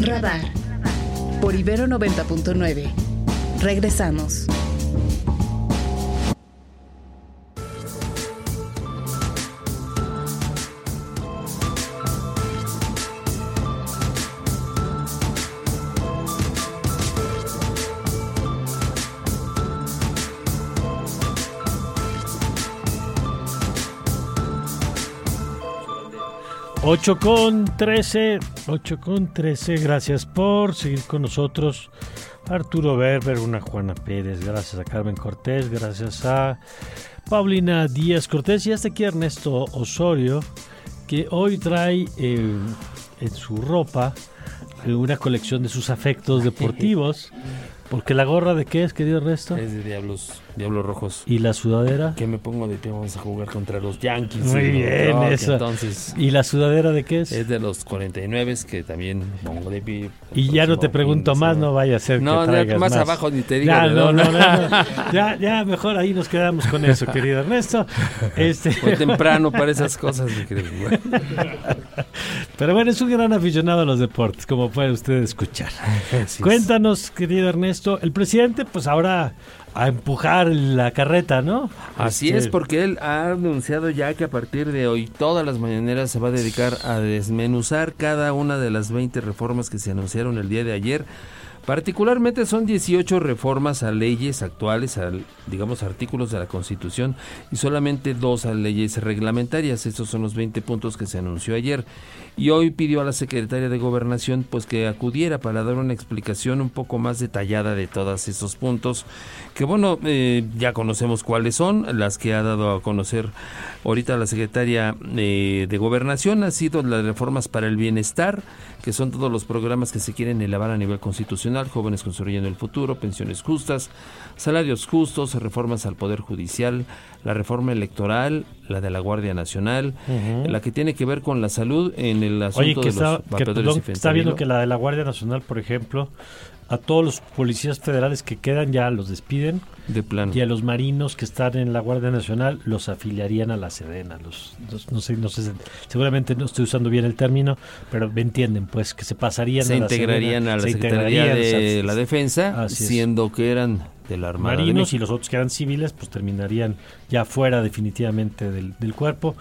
Radar. Por Ibero 90.9. Regresamos. Ocho con 13, 8 con 13, gracias por seguir con nosotros. Arturo Berber, una Juana Pérez, gracias a Carmen Cortés, gracias a Paulina Díaz Cortés y hasta aquí Ernesto Osorio, que hoy trae eh, en su ropa una colección de sus afectos deportivos. Porque la gorra de qué es, querido Ernesto? Es de Diablos, Diablos Rojos. ¿Y la sudadera? Que me pongo de que vamos a jugar contra los Yankees. Muy bien, eso. Entonces, ¿Y la sudadera de qué es? es de los 49 que también pongo de pie. Y ya no te pregunto más, no vaya a ser No, que traigas más más. abajo ni te digo. Ya, no, no, no, no. Ya, ya, mejor ahí nos quedamos con eso, querido Ernesto. Este, Fue temprano para esas cosas, mi querido. pero bueno, es un gran aficionado a los deportes, como puede usted escuchar. Cuéntanos, querido Ernesto, el presidente, pues ahora a empujar la carreta, ¿no? Así Este, es, porque él ha anunciado ya que a partir de hoy todas las mañaneras se va a dedicar a desmenuzar cada una de las 20 reformas que se anunciaron el día de ayer. Particularmente son 18 reformas a leyes actuales, a, digamos artículos de la Constitución, y solamente dos a leyes reglamentarias. Estos son los 20 puntos que se anunció ayer. Y hoy pidió a la secretaria de Gobernación pues que acudiera para dar una explicación un poco más detallada de todos esos puntos, que bueno, eh, ya conocemos cuáles son, las que ha dado a conocer ahorita la secretaria eh, de Gobernación, ha sido las reformas para el bienestar, que son todos los programas que se quieren elevar a nivel constitucional, jóvenes construyendo el futuro, pensiones justas, salarios justos, reformas al Poder Judicial, la reforma electoral, la de la Guardia Nacional, la que tiene que ver con la salud en el asunto Oye, que de está, los que, perdón, y está viendo que la de la Guardia Nacional, por ejemplo, a todos los policías federales que quedan ya los despiden de plano. y a los marinos que están en la Guardia Nacional los afiliarían a la Sedena. Los, los- no sé, no sé, seguramente no estoy usando bien el término, pero me entienden, pues que se pasarían se a la integrarían Sedena, a la se Secretaría integrarían, de o sea, la Defensa, siendo que eran de la Armada de marinos y los otros que eran civiles, pues terminarían ya fuera definitivamente del, del cuerpo.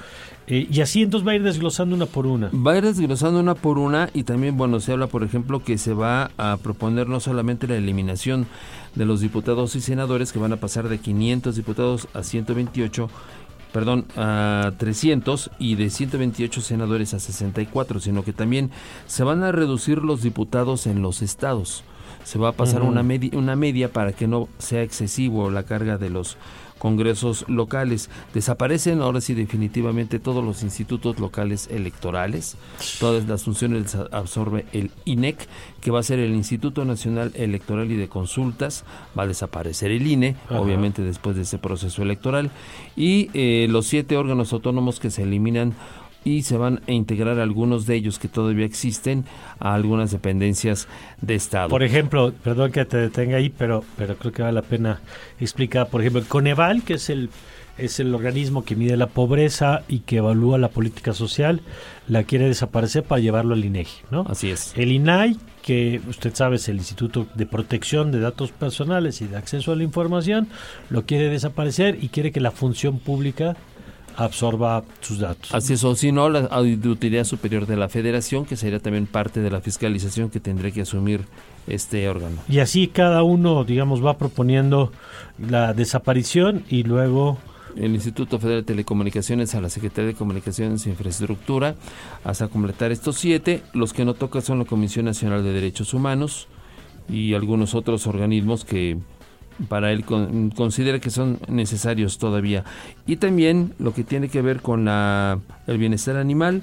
Eh, y así entonces va a ir desglosando una por una. Va a ir desglosando una por una y también, bueno, se habla, por ejemplo, que se va a proponer no solamente la eliminación de los diputados y senadores que van a pasar de 500 diputados a 128, perdón, a 300 y de 128 senadores a 64, sino que también se van a reducir los diputados en los estados. Se va a pasar una, media, una media para que no sea excesivo la carga de los congresos locales. Desaparecen ahora sí definitivamente todos los institutos locales electorales. Todas las funciones absorbe el INEC, que va a ser el Instituto Nacional Electoral y de Consultas. Va a desaparecer el INE, Ajá. obviamente después de ese proceso electoral. Y eh, los siete órganos autónomos que se eliminan y se van a integrar algunos de ellos que todavía existen a algunas dependencias de Estado. Por ejemplo, perdón que te detenga ahí, pero, pero creo que vale la pena explicar. Por ejemplo, el Coneval, que es el, es el organismo que mide la pobreza y que evalúa la política social, la quiere desaparecer para llevarlo al INEGI, ¿no? Así es. El INAI, que usted sabe es el Instituto de Protección de Datos Personales y de Acceso a la Información, lo quiere desaparecer y quiere que la función pública absorba sus datos. Así es, o si no, la Auditoría Superior de la Federación, que sería también parte de la fiscalización que tendría que asumir este órgano. Y así cada uno, digamos, va proponiendo la desaparición y luego El Instituto Federal de Telecomunicaciones a la Secretaría de Comunicaciones e Infraestructura hasta completar estos siete. Los que no toca son la Comisión Nacional de Derechos Humanos y algunos otros organismos que para él con- considera que son necesarios todavía. Y también lo que tiene que ver con la, el bienestar animal.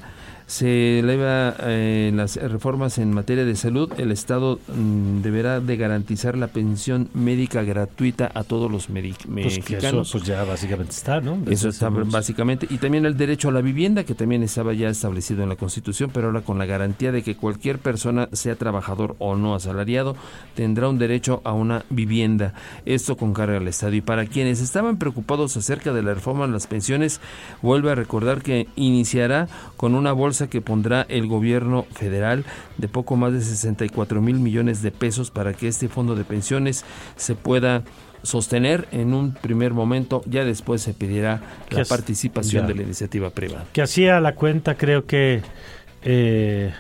Se eleva eh, en las reformas en materia de salud. El Estado mm, deberá de garantizar la pensión médica gratuita a todos los pues, que eso mexicanos. pues ya básicamente está, ¿no? Desde Eso está básicamente. Y también el derecho a la vivienda, que también estaba ya establecido en la Constitución, pero ahora con la garantía de que cualquier persona, sea trabajador o no asalariado, tendrá un derecho a una vivienda. Esto con carga al Estado. Y para quienes estaban preocupados acerca de la reforma de las pensiones, vuelve a recordar que iniciará con una bolsa promesa que pondrá el gobierno federal de poco más de 64 mil millones de pesos para que este fondo de pensiones se pueda sostener en un primer momento, ya después se pedirá la participación de la iniciativa privada. Que hacía la cuenta, creo que, eh,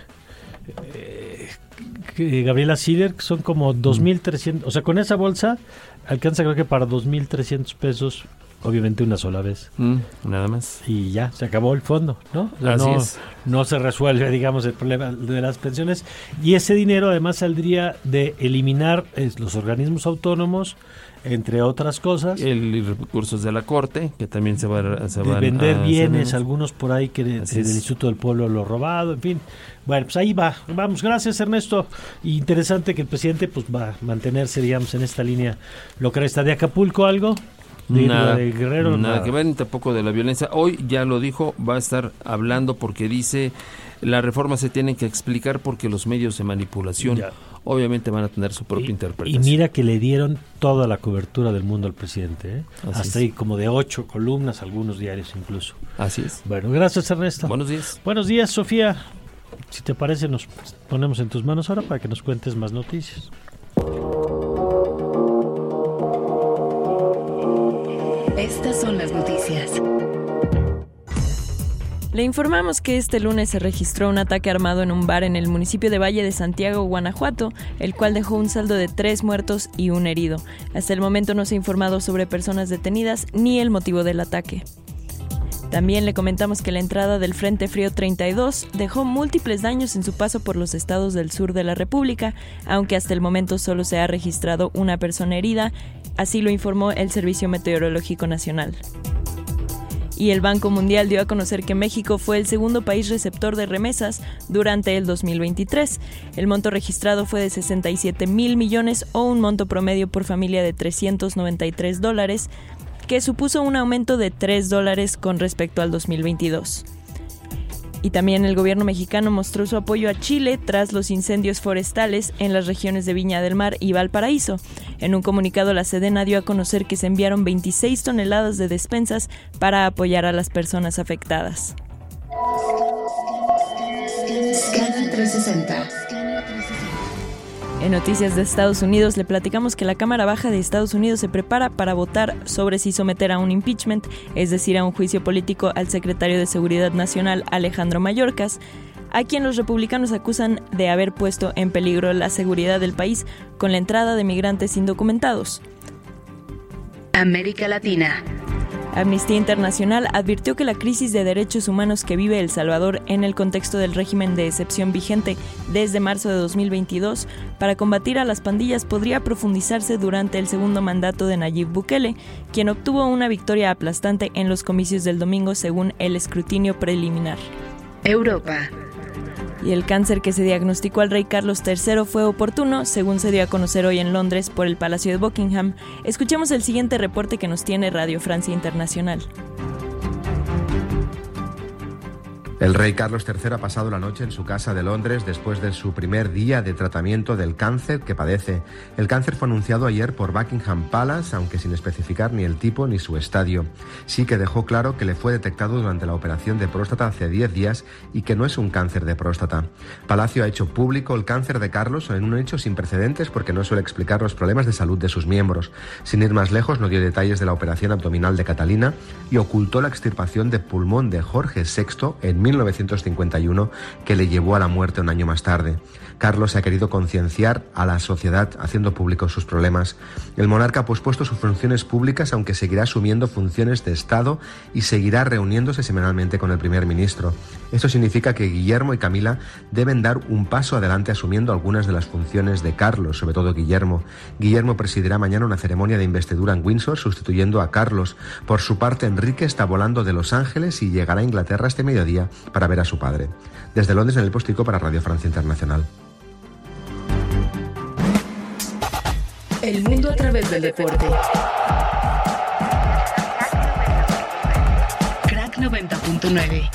eh, Gabriela Sider, son como 2.300, o sea, con esa bolsa alcanza creo que para 2.300 pesos obviamente una sola vez. Mm, nada más. Y ya, se acabó el fondo, ¿no? Así no, es. no se resuelve, digamos, el problema de las pensiones. Y ese dinero además saldría de eliminar los organismos autónomos, entre otras cosas. El recursos de la Corte, que también se, va, a vender bienes, algunos por ahí que del Instituto del Pueblo lo robado, en fin. Bueno, pues ahí va. Vamos, gracias Ernesto. Interesante que el presidente pues va a mantenerse, digamos, en esta línea localista de Acapulco, ¿algo? Nada, Guerrero, nada, que ver tampoco de la violencia. Hoy ya lo dijo, va a estar hablando porque dice la reforma se tiene que explicar porque los medios de manipulación obviamente van a tener su propia interpretación. Y mira que le dieron toda la cobertura del mundo al presidente, ¿eh? hasta ahí como de ocho columnas, algunos diarios incluso. Así es. Bueno, gracias Ernesto. Buenos días. Buenos días Sofía. Si te parece nos ponemos en tus manos ahora para que nos cuentes más noticias. Le informamos que este lunes se registró un ataque armado en un bar en el municipio de Valle de Santiago, Guanajuato, el cual dejó un saldo de tres muertos y un herido. Hasta el momento no se ha informado sobre personas detenidas ni el motivo del ataque. También le comentamos que la entrada del Frente Frío 32 dejó múltiples daños en su paso por los estados del sur de la República, aunque hasta el momento solo se ha registrado una persona herida Así lo informó el Servicio Meteorológico Nacional. Y el Banco Mundial dio a conocer que México fue el segundo país receptor de remesas durante el 2023. El monto registrado fue de 67 mil millones o un monto promedio por familia de 393 dólares, que supuso un aumento de 3 dólares con respecto al 2022. Y también el gobierno mexicano mostró su apoyo a Chile tras los incendios forestales en las regiones de Viña del Mar y Valparaíso. En un comunicado, la Sedena dio a conocer que se enviaron 26 toneladas de despensas para apoyar a las personas afectadas. Scanner 360. En noticias de Estados Unidos le platicamos que la Cámara Baja de Estados Unidos se prepara para votar sobre si someter a un impeachment, es decir, a un juicio político al secretario de Seguridad Nacional Alejandro Mayorkas, a quien los republicanos acusan de haber puesto en peligro la seguridad del país con la entrada de migrantes indocumentados. América Latina. Amnistía Internacional advirtió que la crisis de derechos humanos que vive El Salvador en el contexto del régimen de excepción vigente desde marzo de 2022 para combatir a las pandillas podría profundizarse durante el segundo mandato de Nayib Bukele, quien obtuvo una victoria aplastante en los comicios del domingo según el escrutinio preliminar. Europa y el cáncer que se diagnosticó al rey Carlos III fue oportuno, según se dio a conocer hoy en Londres por el Palacio de Buckingham. Escuchemos el siguiente reporte que nos tiene Radio Francia Internacional. El rey Carlos III ha pasado la noche en su casa de Londres después de su primer día de tratamiento del cáncer que padece. El cáncer fue anunciado ayer por Buckingham Palace, aunque sin especificar ni el tipo ni su estadio. Sí que dejó claro que le fue detectado durante la operación de próstata hace 10 días y que no es un cáncer de próstata. Palacio ha hecho público el cáncer de Carlos en un hecho sin precedentes porque no suele explicar los problemas de salud de sus miembros. Sin ir más lejos, no dio detalles de la operación abdominal de Catalina y ocultó la extirpación de pulmón de Jorge VI en 1951 que le llevó a la muerte un año más tarde. Carlos ha querido concienciar a la sociedad haciendo públicos sus problemas. El monarca ha pospuesto sus funciones públicas aunque seguirá asumiendo funciones de Estado y seguirá reuniéndose semanalmente con el primer ministro. Esto significa que Guillermo y Camila deben dar un paso adelante asumiendo algunas de las funciones de Carlos, sobre todo Guillermo. Guillermo presidirá mañana una ceremonia de investidura en Windsor sustituyendo a Carlos. Por su parte, Enrique está volando de Los Ángeles y llegará a Inglaterra este mediodía para ver a su padre. Desde Londres en el Postico para Radio Francia Internacional. El mundo a través del deporte. Crack 90.9.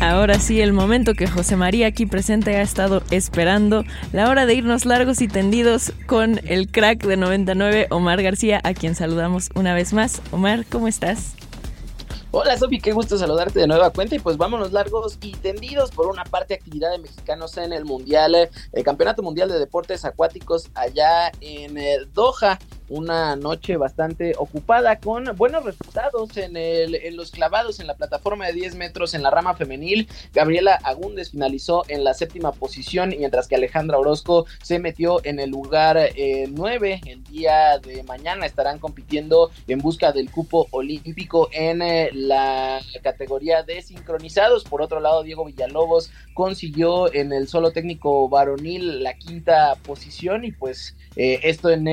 Ahora sí, el momento que José María aquí presente ha estado esperando, la hora de irnos largos y tendidos con el crack de 99, Omar García, a quien saludamos una vez más. Omar, ¿cómo estás? Hola Sofi, qué gusto saludarte de nueva cuenta y pues vámonos largos y tendidos por una parte actividad de mexicanos en el Mundial, eh, el Campeonato Mundial de Deportes Acuáticos allá en el Doha una noche bastante ocupada con buenos resultados en, el, en los clavados en la plataforma de 10 metros en la rama femenil. Gabriela Agúndez finalizó en la séptima posición, mientras que Alejandra Orozco se metió en el lugar 9. Eh, el día de mañana estarán compitiendo en busca del cupo olímpico en eh, la categoría de sincronizados. Por otro lado, Diego Villalobos consiguió en el solo técnico varonil la quinta posición y pues eh, esto en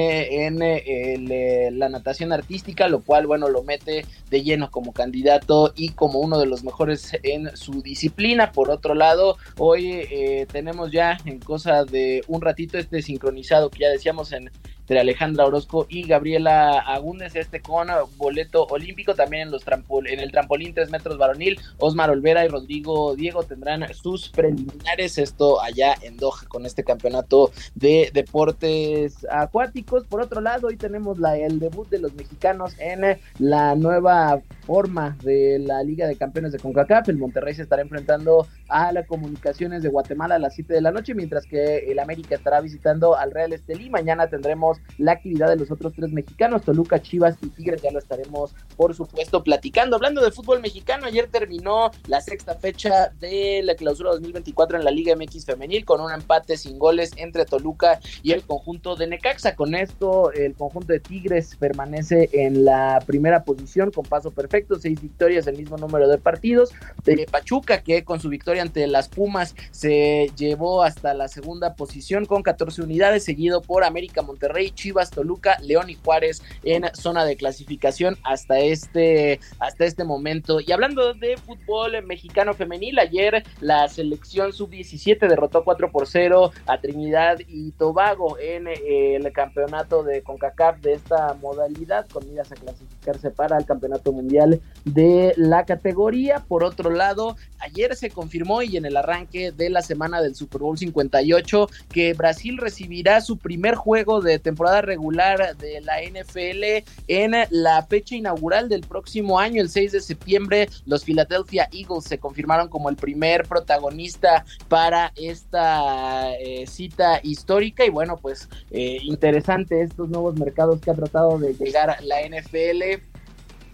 eh, la natación artística, lo cual, bueno, lo mete de lleno como candidato y como uno de los mejores en su disciplina. Por otro lado, hoy eh, tenemos ya en cosa de un ratito este sincronizado que ya decíamos en de Alejandra Orozco y Gabriela Agúndez, este con boleto olímpico, también en los trampol en el trampolín 3 metros varonil, Osmar Olvera y Rodrigo Diego tendrán sus preliminares, esto allá en Doha con este campeonato de deportes acuáticos. Por otro lado, hoy tenemos la, el debut de los mexicanos en la nueva forma de la Liga de Campeones de CONCACAF. El Monterrey se estará enfrentando a las comunicaciones de Guatemala a las 7 de la noche, mientras que el América estará visitando al Real Estelí. Mañana tendremos la actividad de los otros tres mexicanos, Toluca, Chivas y Tigres, ya lo estaremos por supuesto platicando. Hablando de fútbol mexicano, ayer terminó la sexta fecha de la clausura 2024 en la Liga MX femenil con un empate sin goles entre Toluca y el conjunto de Necaxa. Con esto el conjunto de Tigres permanece en la primera posición con paso perfecto, seis victorias, el mismo número de partidos. De Pachuca que con su victoria ante las Pumas se llevó hasta la segunda posición con 14 unidades, seguido por América Monterrey Chivas, Toluca, León y Juárez en zona de clasificación hasta este, hasta este momento. Y hablando de fútbol mexicano femenil, ayer la selección sub-17 derrotó 4 por 0 a Trinidad y Tobago en eh, el campeonato de CONCACAF de esta modalidad, con miras a clasificarse para el campeonato mundial de la categoría. Por otro lado, ayer se confirmó y en el arranque de la semana del Super Bowl 58 que Brasil recibirá su primer juego de temporada temporada regular de la NFL en la fecha inaugural del próximo año, el 6 de septiembre, los Philadelphia Eagles se confirmaron como el primer protagonista para esta eh, cita histórica. Y bueno, pues eh, interesante estos nuevos mercados que ha tratado de llegar la NFL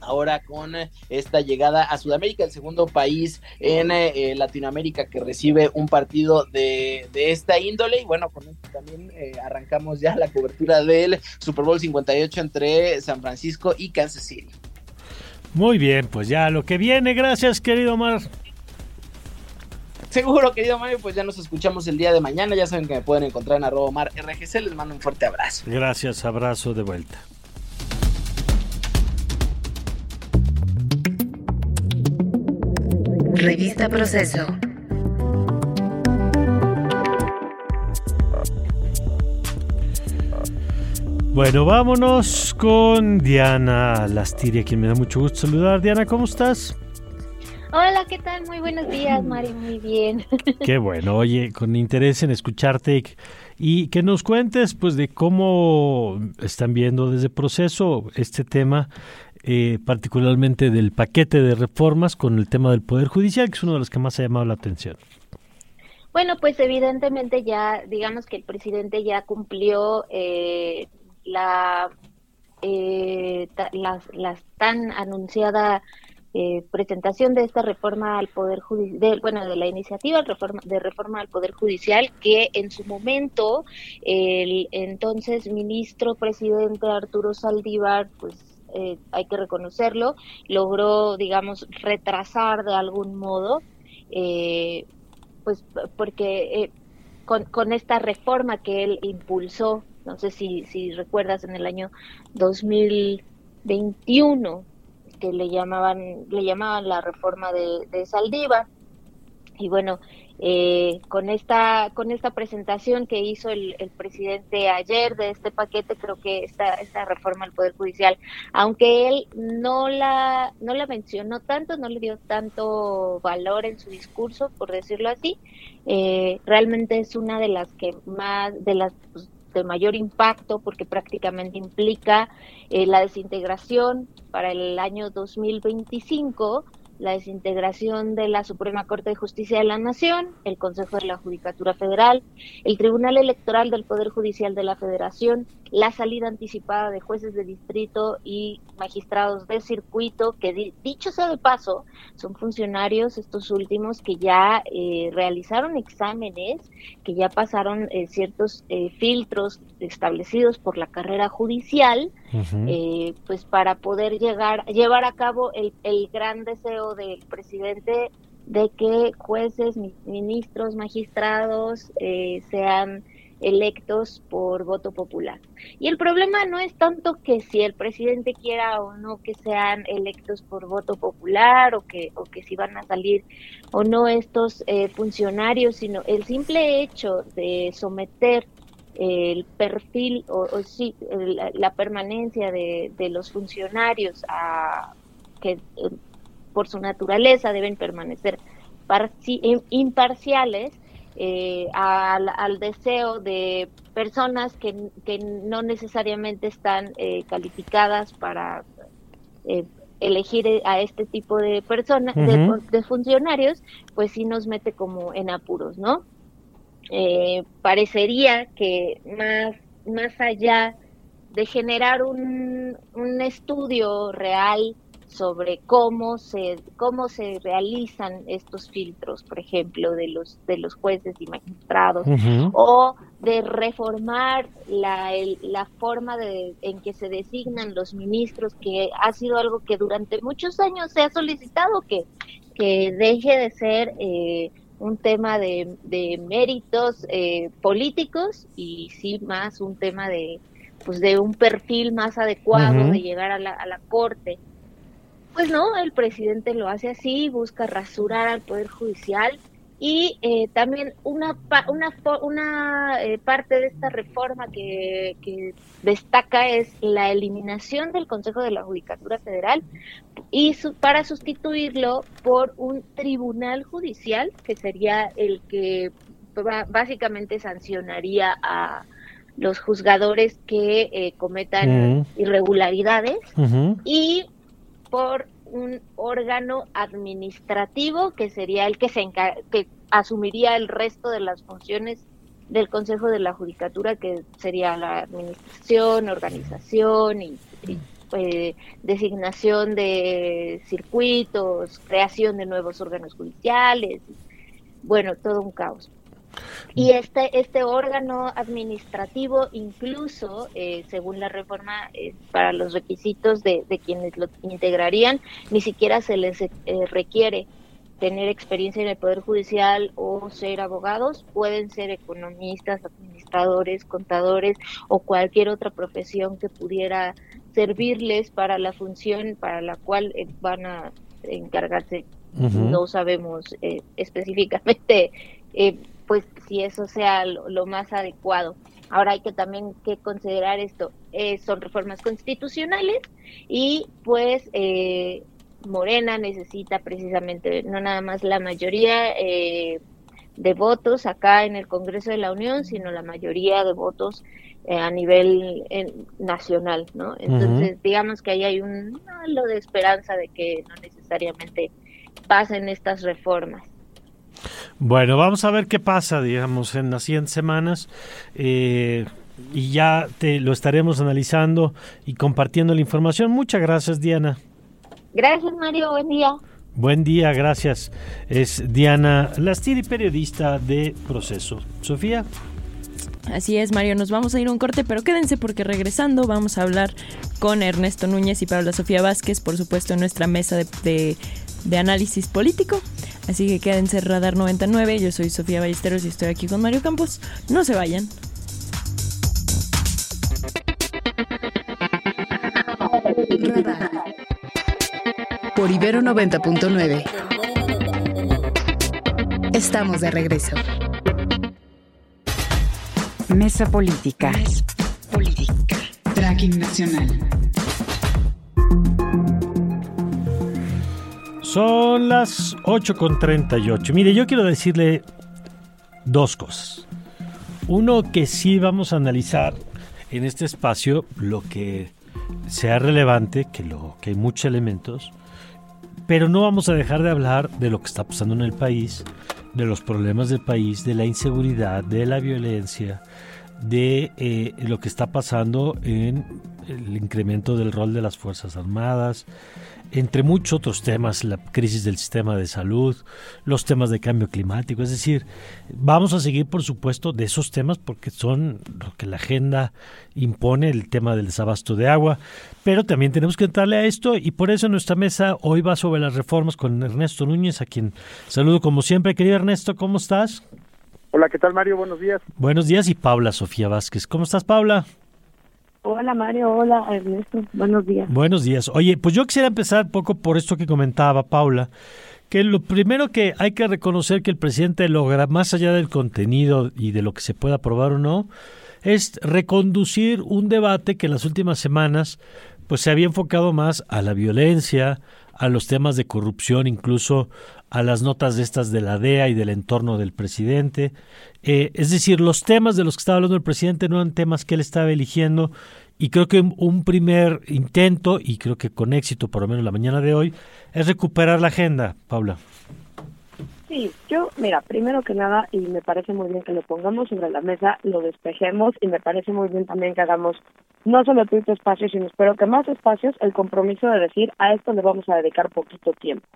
ahora con eh, esta llegada a Sudamérica, el segundo país en eh, eh, Latinoamérica que recibe un partido de, esta índole. Y bueno, con esto también arrancamos ya la cobertura del Super Bowl 58 entre San Francisco y Kansas City. Muy bien, pues ya lo que viene. Gracias, querido Omar. Seguro, querido Mario, pues ya nos escuchamos el día de mañana. Ya saben que me pueden encontrar en arroba Omar RGC. Les mando un fuerte abrazo. Gracias, abrazo de vuelta. Revista Proceso. Bueno, vámonos con Diana Lastiria, quien me da mucho gusto saludar. Diana, ¿cómo estás? Hola, ¿qué tal? Muy buenos días, Mari, muy bien. Qué bueno, oye, con interés en escucharte y que nos cuentes pues de cómo están viendo desde proceso este tema eh, particularmente del paquete de reformas con el tema del Poder Judicial, que es uno de los que más ha llamado la atención. Bueno, pues evidentemente ya, digamos que el presidente ya cumplió eh, la, eh, las, tan anunciada presentación de esta reforma al poder judicial, bueno, de la iniciativa de reforma al poder judicial que en su momento el entonces ministro presidente Arturo Saldívar, pues eh, hay que reconocerlo, logró, digamos, retrasar de algún modo, eh, pues porque eh, con, con, esta reforma que él impulsó, no sé si, si recuerdas, en el año 2021, que le llamaban, le llamaban la reforma de, de Saldívar, Y bueno, eh, con esta con esta presentación que hizo el, presidente ayer de este paquete creo que esta esta reforma al poder judicial aunque él no la no la mencionó tanto no le dio tanto valor en su discurso por decirlo así eh, realmente es una de las que más de las pues, de mayor impacto porque prácticamente implica eh, la desintegración para el año 2025 la desintegración de la Suprema Corte de Justicia de la Nación, el Consejo de la Judicatura Federal, el Tribunal Electoral del Poder Judicial de la Federación, la salida anticipada de jueces de distrito y magistrados de circuito, que dicho sea de paso, son funcionarios estos últimos que ya eh, realizaron exámenes, que ya pasaron eh, ciertos eh, filtros establecidos por la carrera judicial, pues para poder llegar, llevar a cabo el, el gran deseo del presidente de que jueces, ministros, magistrados sean electos por voto popular. Y el problema no es tanto que si el presidente quiera o no que sean electos por voto popular o que, o que si van a salir o no estos eh, funcionarios, sino el simple hecho de someter el perfil o, sí, la, permanencia de, de, los funcionarios a que eh, por su naturaleza deben permanecer imparciales eh, al, deseo de personas que, no necesariamente están eh, calificadas para eh, elegir a este tipo de personas, de, funcionarios, pues sí nos mete como en apuros, ¿no? Parecería que más, más allá de generar un, un estudio real sobre cómo se cómo se realizan estos filtros, por ejemplo, de los de los jueces y magistrados o de reformar la, la forma de, en que se designan los ministros, que ha sido algo que durante muchos años se ha solicitado que, que deje de ser eh, un tema de, de méritos eh, políticos y sí más un tema de pues de un perfil más adecuado de llegar a la, a la corte. Pues no, el presidente lo hace así, busca rasurar al Poder Judicial y eh, también una, una, una eh, parte de esta reforma que, destaca es la eliminación del Consejo de la Judicatura Federal y para sustituirlo por un tribunal judicial que sería el que básicamente sancionaría a los juzgadores que eh, cometan irregularidades y por un órgano administrativo que sería el que se que asumiría el resto de las funciones del Consejo de la Judicatura, que sería la administración, organización y, eh, designación de circuitos, creación de nuevos órganos judiciales, bueno, todo un caos. Y este, este órgano administrativo, incluso, eh, según la reforma, eh, para los requisitos de, quienes lo integrarían, ni siquiera se les eh, requiere tener experiencia en el Poder Judicial o ser abogados, pueden ser economistas, administradores, contadores o cualquier otra profesión que pudiera servirles para la función para la cual van a encargarse. No sabemos específicamente pues si eso sea lo, más adecuado. Ahora hay que también que considerar esto, eh, son reformas constitucionales y pues eh, Morena necesita precisamente no nada más la mayoría eh, de votos acá en el Congreso de la Unión, sino la mayoría de votos a nivel nacional, ¿no? Entonces, digamos que ahí hay un halo de esperanza de que no necesariamente pasen estas reformas. Bueno, vamos a ver qué pasa, digamos, en las siguientes semanas. Eh, y ya te lo estaremos analizando y compartiendo la información. Muchas gracias, Diana. Gracias, Mario. Buen día. Buen día, gracias. Es Diana Lastiri, periodista de Proceso. Sofía. Así es, Mario, nos vamos a ir un corte, pero quédense porque regresando vamos a hablar con Ernesto Núñez y Paula Sofía Vázquez, por supuesto, en nuestra mesa de de análisis político. Así que quédense Radar 99. Yo soy Sofía Ballesteros y estoy aquí con Mario Campos. No se vayan. Por Ibero 90.9. Estamos de regreso. Mesa Política. Política. Tracking Nacional. Son las 8.38. Mire, yo quiero decirle dos cosas. Uno, que sí vamos a analizar en este espacio lo que sea relevante, que, lo, que hay muchos elementos, pero no vamos a dejar de hablar de lo que está pasando en el país, de los problemas del país, de la inseguridad, de la violencia, de eh, lo que está pasando en el incremento del rol de las Fuerzas Armadas, entre muchos otros temas, la crisis del sistema de salud, los temas de cambio climático. Es decir, vamos a seguir, por supuesto, de esos temas porque son lo que la agenda impone, el tema del desabasto de agua, pero también tenemos que entrarle a esto y por eso nuestra mesa hoy va sobre las reformas con Ernesto Núñez, a quien saludo como siempre. Querido Ernesto, ¿cómo estás? Hola, ¿qué tal Mario? Buenos días. Buenos días y Paula Sofía Vázquez. ¿Cómo estás, Paula? Hola Mario, hola Ernesto, buenos días. Buenos días. Oye, pues yo quisiera empezar un poco por esto que comentaba Paula, que lo primero que hay que reconocer que el presidente logra, más allá del contenido y de lo que se pueda aprobar o no, es reconducir un debate que en las últimas semanas pues se había enfocado más a la violencia, a los temas de corrupción, incluso a las notas de estas de la DEA y del entorno del presidente. Eh, es decir, los temas de los que estaba hablando el presidente no eran temas que él estaba eligiendo y creo que un primer intento, y creo que con éxito, por lo menos la mañana de hoy, es recuperar la agenda, Paula. Sí, yo, mira, primero que nada, y me parece muy bien que lo pongamos sobre la mesa, lo despejemos, y me parece muy bien también que hagamos no solo tu espacios, sino espero que más espacios, el compromiso de decir a esto le vamos a dedicar poquito tiempo.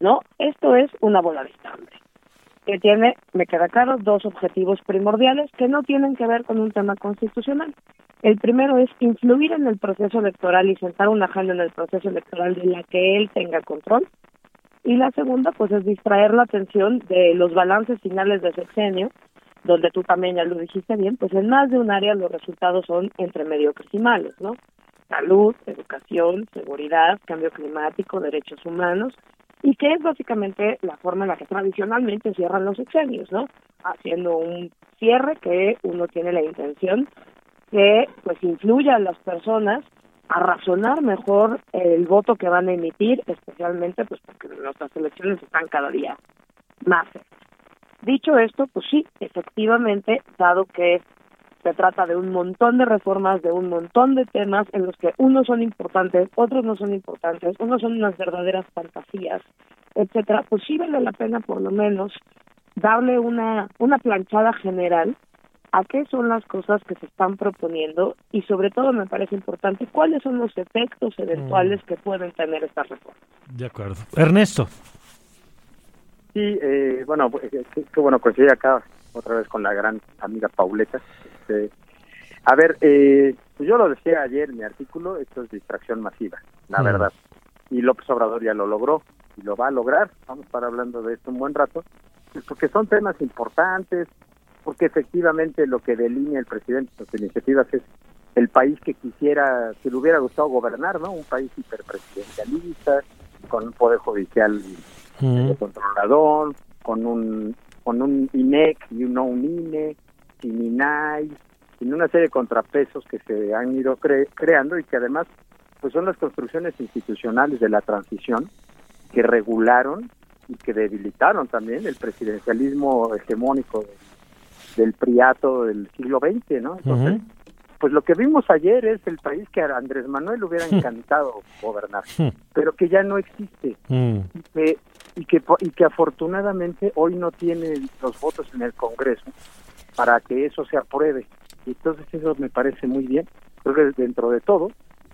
¿No? Esto es una bola de estambre que tiene, me queda claro, dos objetivos primordiales que no tienen que ver con un tema constitucional. El primero es influir en el proceso electoral y sentar una agenda en el proceso electoral de la que él tenga control. Y la segunda, pues, es distraer la atención de los balances finales de sexenio, donde tú también ya lo dijiste bien, pues en más de un área los resultados son entre mediocres y malos, ¿no? Salud, educación, seguridad, cambio climático, derechos humanos, y que es básicamente la forma en la que tradicionalmente cierran los sexenios, ¿no? Haciendo un cierre que uno tiene la intención que pues influya a las personas a razonar mejor el voto que van a emitir, especialmente pues porque nuestras elecciones están cada día más. Dicho esto, pues sí, efectivamente, dado que se trata de un montón de reformas, de un montón de temas en los que unos son importantes, otros no son importantes, unos son unas verdaderas fantasías, etcétera, pues sí vale la pena por lo menos darle una, una planchada general a qué son las cosas que se están proponiendo y sobre todo me parece importante cuáles son los efectos eventuales mm. que pueden tener estas reformas. De acuerdo. Ernesto. Sí, eh, bueno, pues, eh, qué bueno coincidir acá otra vez con la gran amiga Pauleta. Este, a ver, eh, pues yo lo decía ayer en mi artículo, esto es distracción masiva, la mm. verdad. Y López Obrador ya lo logró y lo va a lograr. Vamos a estar hablando de esto un buen rato, pues porque son temas importantes, porque efectivamente lo que delinea el presidente de sus iniciativas es el país que quisiera, que le hubiera gustado gobernar, ¿no? Un país hiperpresidencialista, con un poder judicial mm. controlador, con un con un INEC y un no un INE, sin INAI, una serie de contrapesos que se han ido creando y que además pues son las construcciones institucionales de la transición que regularon y que debilitaron también el presidencialismo hegemónico del priato del siglo XX, ¿no? Entonces, pues lo que vimos ayer es el país que a Andrés Manuel hubiera encantado gobernar, pero que ya no existe mm. y que y que, y que afortunadamente hoy no tiene los votos en el Congreso para que eso se apruebe. Y entonces eso me parece muy bien. Creo que dentro de todo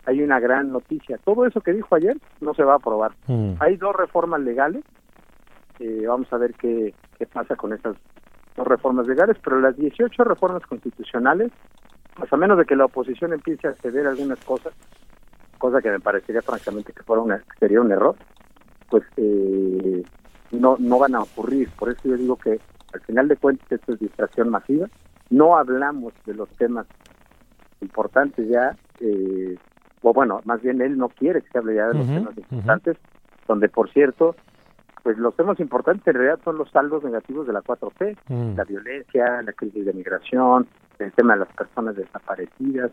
hay una gran noticia. Todo eso que dijo ayer no se va a aprobar. Mm. Hay dos reformas legales. Eh, vamos a ver qué, qué pasa con esas dos reformas legales, pero las 18 reformas constitucionales, pues a menos de que la oposición empiece a ceder algunas cosas, cosa que me parecería francamente que fuera una, sería un error, pues eh, no, no van a ocurrir. Por eso yo digo que al final de cuentas esto es distracción masiva. No hablamos de los temas importantes ya, eh, o bueno, más bien él no quiere que se hable ya de los temas importantes, donde por cierto pues los temas importantes en realidad son los saldos negativos de la 4T, Mm. la violencia, la crisis de migración, el tema de las personas desaparecidas,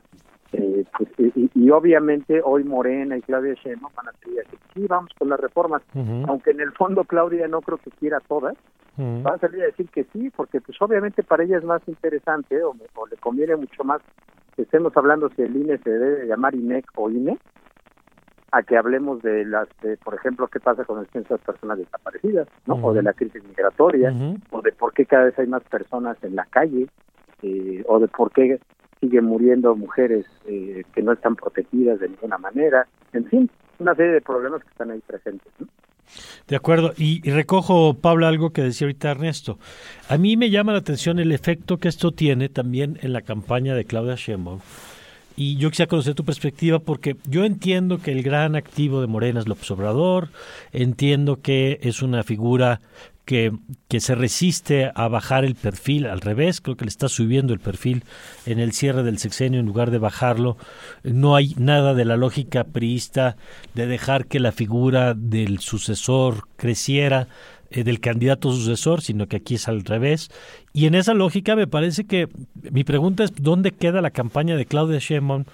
eh, pues, y, y- obviamente hoy Morena y Claudia Sheinbaum van a decir, sí, vamos con las reformas, aunque en el fondo Claudia no creo que quiera todas, Ujú. va a salir a decir que sí, porque pues obviamente para ella es más interesante o, me- o le conviene mucho más que estemos hablando si el INE se debe llamar INEC o INE, a que hablemos de las, de, por ejemplo, qué pasa con de personas desaparecidas, ¿no? O de la crisis migratoria, o de por qué cada vez hay más personas en la calle, eh, o de por qué siguen muriendo mujeres eh, que no están protegidas de ninguna manera, en fin, una serie de problemas que están ahí presentes, ¿no? De acuerdo, y, recojo, Pablo, algo que decía ahorita Ernesto. A mí me llama la atención el efecto que esto tiene también en la campaña de Claudia Sheinbaum. Y yo quisiera conocer tu perspectiva porque yo entiendo que el gran activo de Morena es López Obrador, entiendo que es una figura que, que se resiste a bajar el perfil, al revés, creo que le está subiendo el perfil en el cierre del sexenio en lugar de bajarlo. No hay nada de la lógica priista de dejar que la figura del sucesor creciera, eh, del candidato sucesor, sino que aquí es al revés. Y en esa lógica me parece que mi pregunta es, ¿dónde queda la campaña de Claudia Sheinbaum?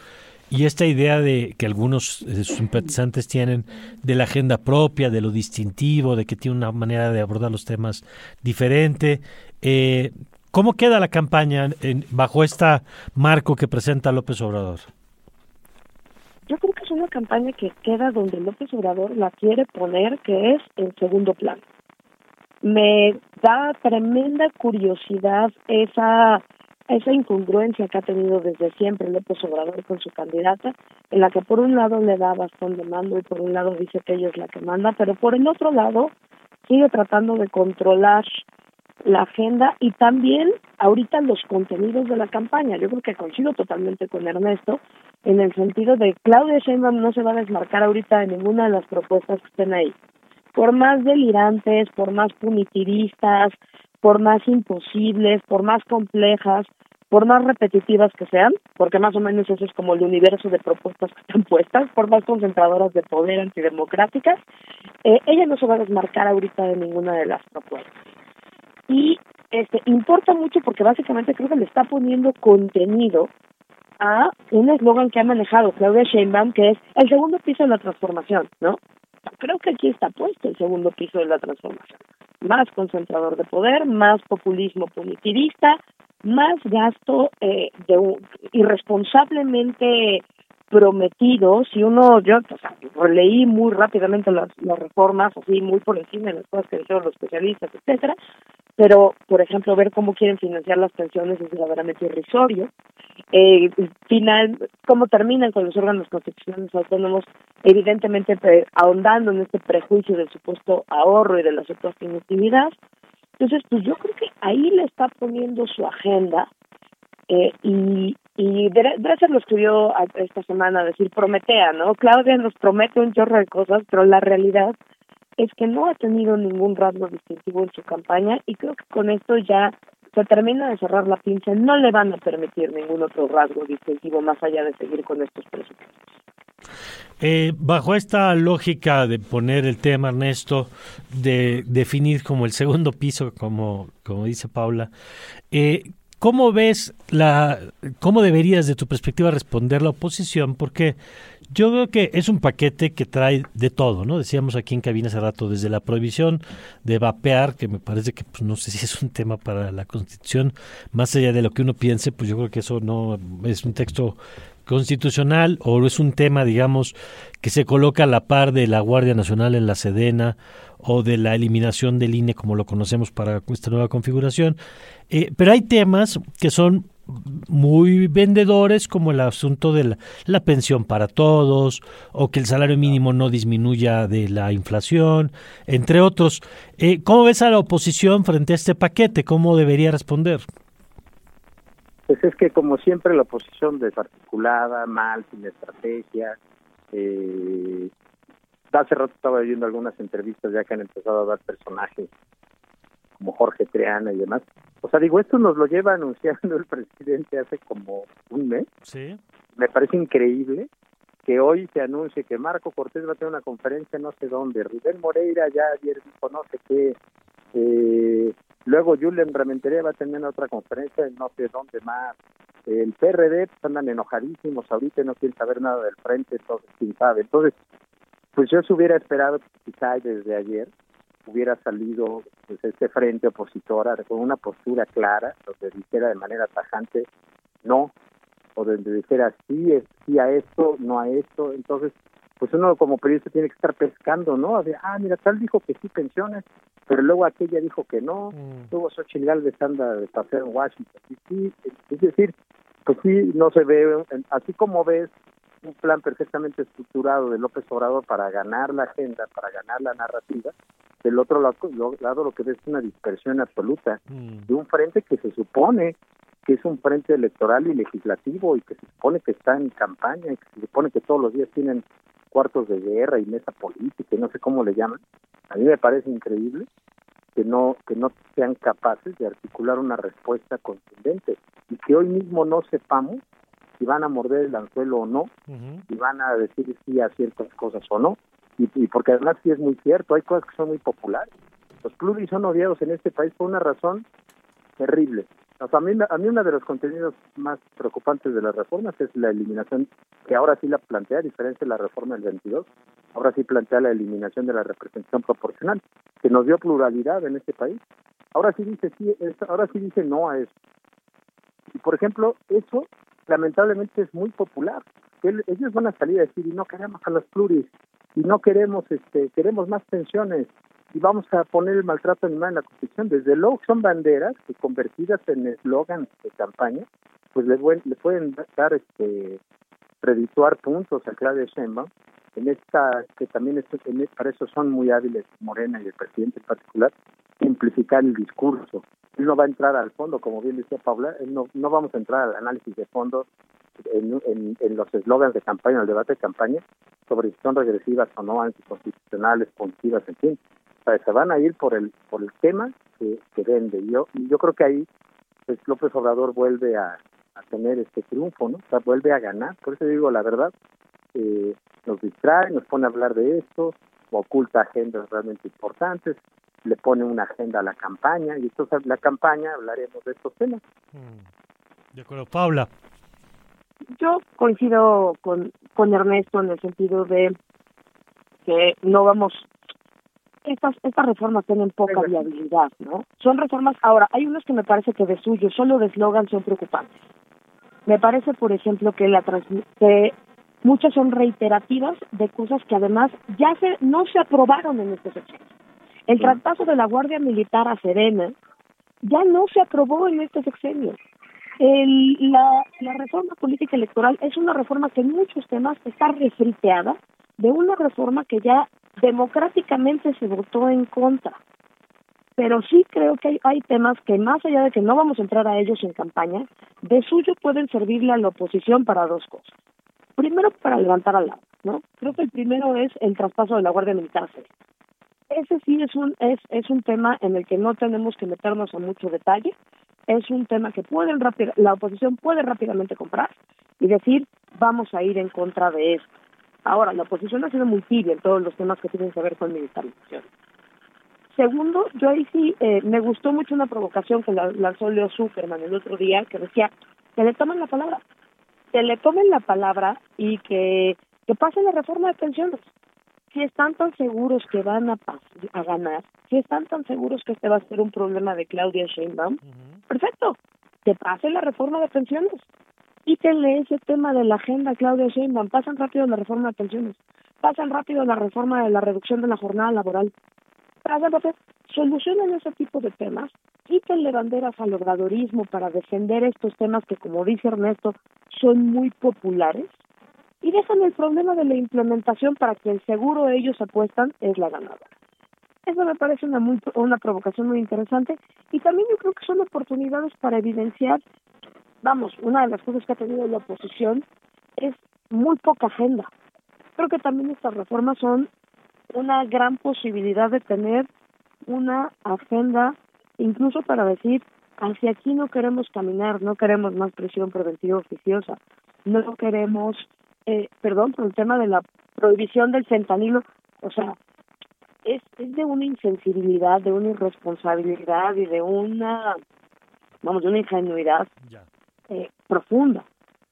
Y esta idea de que algunos de sus simpatizantes tienen de la agenda propia, de lo distintivo, de que tiene una manera de abordar los temas diferente. Eh, ¿Cómo queda la campaña en- bajo este marco que presenta López Obrador? Yo creo que es una campaña que queda donde López Obrador la quiere poner, que es en segundo plano. Me da tremenda curiosidad esa esa incongruencia que ha tenido desde siempre López Obrador con su candidata, en la que por un lado le da bastón de mando y por un lado dice que ella es la que manda, pero por el otro lado sigue tratando de controlar la agenda y también ahorita los contenidos de la campaña. Yo creo que coincido totalmente con Ernesto en el sentido de Claudia Sheinbaum no se va a desmarcar ahorita de ninguna de las propuestas que estén ahí. Por más delirantes, por más punitivistas, por más imposibles, por más complejas, por más repetitivas que sean, porque más o menos ese es como el universo de propuestas que están puestas, por más concentradoras de poder antidemocráticas, eh, ella no se va a desmarcar ahorita de ninguna de las propuestas y este importa mucho porque básicamente creo que le está poniendo contenido a un eslogan que ha manejado Claudia Sheinbaum que es el segundo piso de la transformación, ¿no? Creo que aquí está puesto el segundo piso de la transformación. Más concentrador de poder, más populismo punitivista, más gasto eh, de irresponsablemente prometido. Si uno, yo o sea, leí muy rápidamente las, las reformas, así muy por encima de las cosas que dijeron los especialistas, etcétera, pero por ejemplo ver cómo quieren financiar las pensiones es verdaderamente irrisorio eh, final cómo terminan con los órganos constitucionales autónomos evidentemente ahondando en este prejuicio del supuesto ahorro y de la supuesta inutilidad entonces pues yo creo que ahí le está poniendo su agenda eh, y y Dre- Dresser lo escribió esta semana decir prometea no Claudia nos promete un chorro de cosas pero la realidad es que no ha tenido ningún rasgo distintivo en su campaña y creo que con esto ya se termina de cerrar la pinza. No le van a permitir ningún otro rasgo distintivo más allá de seguir con estos presupuestos. Eh, bajo esta lógica de poner el tema, Ernesto, de definir como el segundo piso, como, como dice Paula, eh, ¿cómo ves la, cómo deberías de tu perspectiva responder la oposición? Porque yo veo que es un paquete que trae de todo, ¿no? Decíamos aquí en cabina hace rato, desde la prohibición de vapear, que me parece que pues, no sé si es un tema para la Constitución, más allá de lo que uno piense, pues yo creo que eso no es un texto constitucional o es un tema, digamos, que se coloca a la par de la Guardia Nacional en la Sedena o de la eliminación del INE como lo conocemos para esta nueva configuración. Eh, pero hay temas que son muy vendedores como el asunto de la, la, pensión para todos o que el salario mínimo no disminuya de la inflación, entre otros. Eh, ¿Cómo ves a la oposición frente a este paquete? ¿Cómo debería responder? Pues es que como siempre la oposición desarticulada, mal, sin estrategia. Eh, hace rato estaba viendo algunas entrevistas ya que han empezado a dar personajes como Jorge Triana y demás. O sea, digo, esto nos lo lleva anunciando el presidente hace como un mes. Sí. Me parece increíble que hoy se anuncie que Marco Cortés va a tener una conferencia no sé dónde, Rubén Moreira ya ayer dijo no sé qué, eh, luego Julian Rementería va a tener otra conferencia en no sé dónde más, el PRD pues, andan enojadísimos ahorita y no quieren saber nada del frente, entonces quién sabe. Entonces, pues yo se hubiera esperado quizá desde ayer hubiera salido pues, este frente opositora con una postura clara, donde dijera de manera tajante no, o donde dijera sí, es, sí a esto, no a esto. Entonces, pues uno como periodista tiene que estar pescando, ¿no? De, ah, mira, tal dijo que sí pensiones, pero luego aquella dijo que no. Mm. Luego Xochitl Galvez anda de paseo en Washington. Y sí, es decir, pues sí, no se ve, así como ves un plan perfectamente estructurado de López Obrador para ganar la agenda, para ganar la narrativa, del otro lado, lado lo que ves es una dispersión absoluta mm. de un frente que se supone que es un frente electoral y legislativo y que se supone que está en campaña y que se supone que todos los días tienen cuartos de guerra y mesa política y no sé cómo le llaman. A mí me parece increíble que no que no sean capaces de articular una respuesta contundente y que hoy mismo no sepamos si van a morder el anzuelo o no, si van a decir sí a ciertas cosas o no, y, porque además sí es muy cierto, hay cosas que son muy populares. Los pluris son odiados en este país por una razón terrible. a, mí, a mí uno de los contenidos más preocupantes de las reformas es la eliminación, que ahora sí la plantea, a diferencia de la reforma del 22, ahora sí plantea la eliminación de la representación proporcional, que nos dio pluralidad en este país. Ahora sí dice sí, ahora sí dice no a eso. Y por ejemplo, eso lamentablemente es muy popular. ellos van a salir a decir, y no queremos a los pluris, y no queremos, este, queremos más pensiones, y vamos a poner el maltrato animal en la Constitución. Desde luego son banderas que convertidas en eslogan de campaña, pues le, le pueden dar, este, redituar puntos a Claudia Sheinbaum, en esta, que también para eso son muy hábiles Morena y el presidente en particular, simplificar el discurso, él no va a entrar al fondo, como bien decía Paula, no, no vamos a entrar al análisis de fondo en, en, los eslogans de campaña, en el debate de campaña, sobre si son regresivas o no, anticonstitucionales, positivas, en fin. se van a ir por el por el tema que, que vende. Yo, yo creo que ahí pues, López Obrador vuelve a, a tener este triunfo, ¿no? O sea, vuelve a ganar. Por eso digo la verdad, eh, nos distrae, nos pone a hablar de esto, oculta agendas realmente importantes, le pone una agenda a la campaña y entonces la campaña hablaremos de estos temas. Mm. De acuerdo, Paula. Yo coincido con, con Ernesto en el sentido de que no vamos estas estas reformas tienen poca viabilidad, ¿no? Son reformas, ahora, hay unos que me parece que de suyo, solo de eslogan son preocupantes. Me parece, por ejemplo, que la que muchas son reiterativas de cosas que además ya se no se aprobaron en este sexenio. El traspaso de la Guardia Militar a Serena ya no se aprobó en este sexenio. El, la, la reforma política electoral es una reforma que en muchos temas está refriteada de una reforma que ya democráticamente se votó en contra. Pero sí creo que hay, hay, temas que más allá de que no vamos a entrar a ellos en campaña, de suyo pueden servirle a la oposición para dos cosas. Primero, para levantar al lado, ¿no? Creo que el primero es el traspaso de la Guardia Militar a Serena ese sí es un es es un tema en el que no tenemos que meternos a mucho detalle. Es un tema que pueden la oposición puede rápidamente comprar y decir vamos a ir en contra de esto ahora la oposición ha sido muy tibia en todos los temas que tienen que ver con militarización. Segundo yo ahí sí eh, me gustó mucho una provocación que lanzó Leo Zuckerman el otro día que decía que le tomen la palabra que le tomen la palabra y que que pase la reforma de pensiones si están tan seguros que van a, a ganar, si están tan seguros que este va a ser un problema de Claudia Sheinbaum, perfecto, que pase la reforma de pensiones. Quítenle ese tema de la agenda Claudia Sheinbaum, pasan rápido la reforma de pensiones, pasan rápido la reforma de la reducción de la jornada laboral, pasan rápido, solucionen ese tipo de temas, quítenle banderas al obradorismo para defender estos temas que, como dice Ernesto, son muy populares y dejan el problema de la implementación para que el seguro ellos apuestan es la ganadora. Eso me parece una, muy, una provocación muy interesante y también yo creo que son oportunidades para evidenciar, vamos, una de las cosas que ha tenido la oposición es muy poca agenda. Creo que también estas reformas son una gran posibilidad de tener una agenda incluso para decir hacia aquí no queremos caminar, no queremos más presión preventiva oficiosa, no queremos eh, perdón, por el tema de la prohibición del fentanilo, o sea, es, es de una insensibilidad, de una irresponsabilidad y de una, vamos, de una ingenuidad eh, profunda.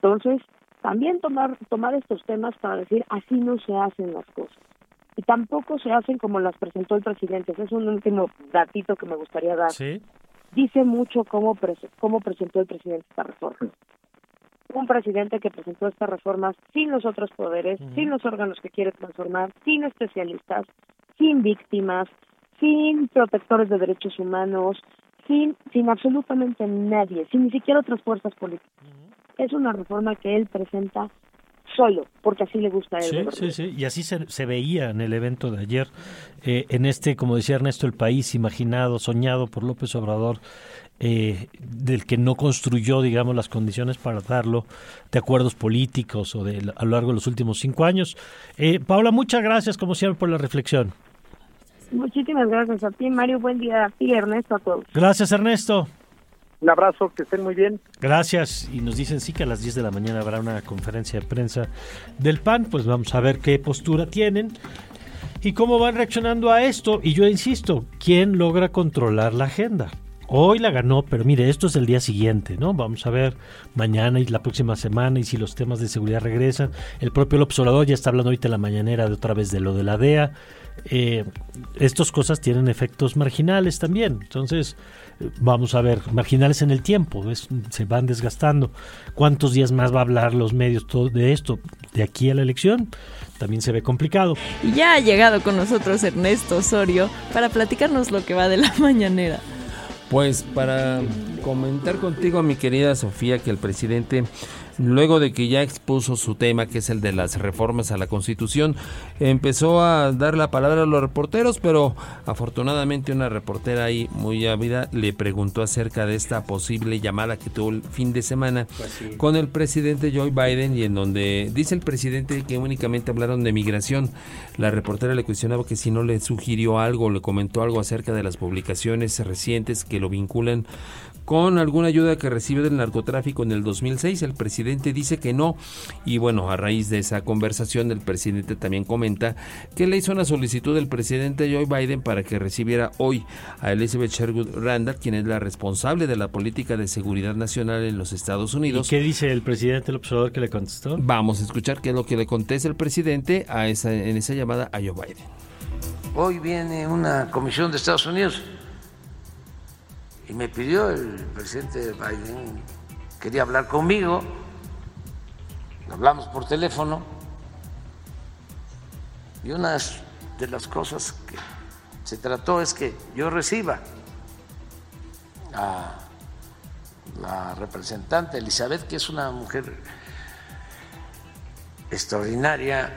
Entonces, también tomar tomar estos temas para decir así no se hacen las cosas y tampoco se hacen como las presentó el presidente. Ese es un último datito que me gustaría dar. Dice mucho cómo, cómo presentó el presidente esta reforma. Un presidente que presentó esta reforma sin los otros poderes, sin los órganos que quiere transformar, sin especialistas, sin víctimas, sin protectores de derechos humanos, sin, sin absolutamente nadie, sin ni siquiera otras fuerzas políticas. Es una reforma que él presenta solo, porque así le gusta a él. Sí, sí, sí, y así se, se, veía en el evento de ayer, eh, en este, como decía Ernesto, el país imaginado, soñado por López Obrador, eh, del que no construyó, digamos, las condiciones para darlo de acuerdos políticos o de, a lo largo de los últimos cinco años. Eh, Paula, muchas gracias, como siempre, por la reflexión. Muchísimas gracias a ti, Mario. Buen día a ti, Ernesto, a todos. Gracias, Ernesto. Un abrazo, que estén muy bien. Gracias. Y nos dicen sí que a las 10 de la mañana habrá una conferencia de prensa del PAN. Pues vamos a ver qué postura tienen y cómo van reaccionando a esto. Y yo insisto, ¿quién logra controlar la agenda? Hoy la ganó, pero mire, esto es el día siguiente, ¿no? Vamos a ver mañana y la próxima semana y si los temas de seguridad regresan. El propio Obrador ya está hablando ahorita en la mañanera de otra vez de lo de la DEA. Eh, estas cosas tienen efectos marginales también. Entonces, vamos a ver, marginales en el tiempo, se van desgastando. ¿Cuántos días más va a hablar los medios todo de esto? De aquí a la elección también se ve complicado. Y ya ha llegado con nosotros Ernesto Osorio para platicarnos lo que va de la mañanera. Pues para comentar contigo, mi querida Sofía, que el presidente luego de que ya expuso su tema, que es el de las reformas a la Constitución, empezó a dar la palabra a los reporteros, pero afortunadamente una reportera ahí muy ávida le preguntó acerca de esta posible llamada que tuvo el fin de semana pues con el presidente Joe Biden y en donde dice el presidente que únicamente hablaron de migración. La reportera le cuestionaba que si no le sugirió algo, le comentó algo acerca de las publicaciones recientes que lo vinculan con alguna ayuda que recibe del narcotráfico en el 2006. El presidente dice que no. Y bueno, a raíz de esa conversación, el presidente también comenta que le hizo una solicitud del presidente Joe Biden para que recibiera hoy a Elizabeth Sherwood Randall, quien es la responsable de la política de seguridad nacional en los Estados Unidos. ¿Y qué dice el presidente el observador que le contestó? Vamos a escuchar qué es lo que le contesta el presidente a esa, en esa llamada a Joe Biden. Hoy viene una comisión de Estados Unidos y me pidió el presidente Biden, quería hablar conmigo, hablamos por teléfono. Y una de las cosas que se trató es que yo reciba a la representante Elizabeth, que es una mujer extraordinaria,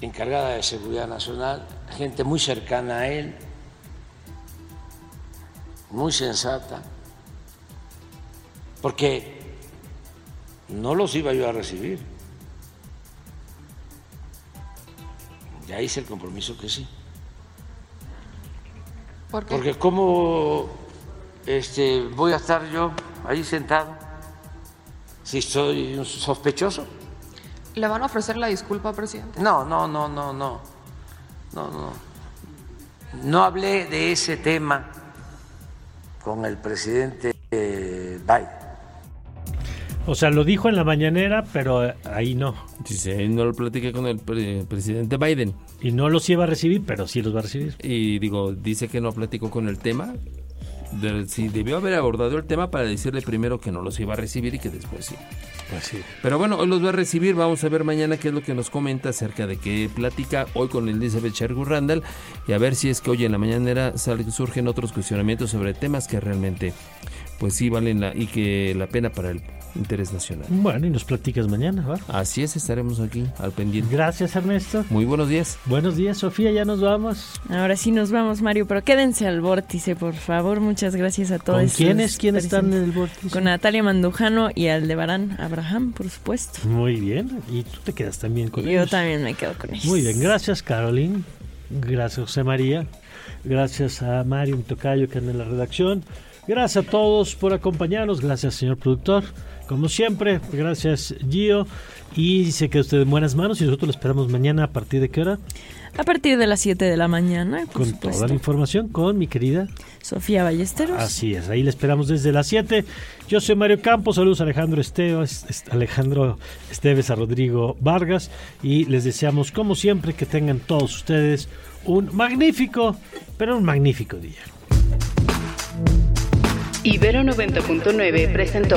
encargada de seguridad nacional, gente muy cercana a él, muy sensata, porque no los iba yo a recibir. Ya hice el compromiso que sí. Porque cómo este, voy a estar yo ahí sentado si soy un sospechoso. ¿Le van a ofrecer la disculpa, presidente? No, no, no, no, no. No, no. No hablé de ese tema con el presidente Biden. O sea, lo dijo en la mañanera, pero ahí no. Dice, no lo platiqué con el presidente Biden. Y no los iba a recibir, pero sí los va a recibir. Y digo, dice que no platicó con el tema. De, si debió haber abordado el tema para decirle primero que no los iba a recibir y que después sí. Pues sí. Pero bueno, hoy los va a recibir. Vamos a ver mañana qué es lo que nos comenta acerca de qué platica hoy con Elizabeth Sherwood Randall y a ver si es que hoy en la mañanera surgen otros cuestionamientos sobre temas que realmente pues sí valen la, y que la pena para el interés nacional. Bueno, y nos platicas mañana, ¿va? Así es, estaremos aquí al pendiente. Gracias, Ernesto. Muy buenos días. Buenos días, Sofía, ya nos vamos. Ahora sí nos vamos, Mario, pero quédense al vórtice, por favor. Muchas gracias a todos. ¿Con quiénes? ¿Quiénes están en el vórtice? Con Natalia Mandujano y Aldebarán Abraham, por supuesto. Muy bien, y tú te quedas también con ellos. Yo también me quedo con ellos. Muy bien, gracias, Caroline. Gracias, José María. Gracias a Mario, tocayo, que anda en la redacción. Gracias a todos por acompañarnos. Gracias, señor productor. Como siempre. Gracias, Gio. Y se queda usted en buenas manos y nosotros lo esperamos mañana a partir de qué hora? A partir de las 7 de la mañana. Con toda la información con mi querida Sofía Ballesteros. Así es, ahí le esperamos desde las 7. Yo soy Mario Campos, saludos a Alejandro Esteves, Alejandro Esteves, a Rodrigo Vargas y les deseamos como siempre que tengan todos ustedes un magnífico, pero un magnífico día. Ibero 90.9 presentó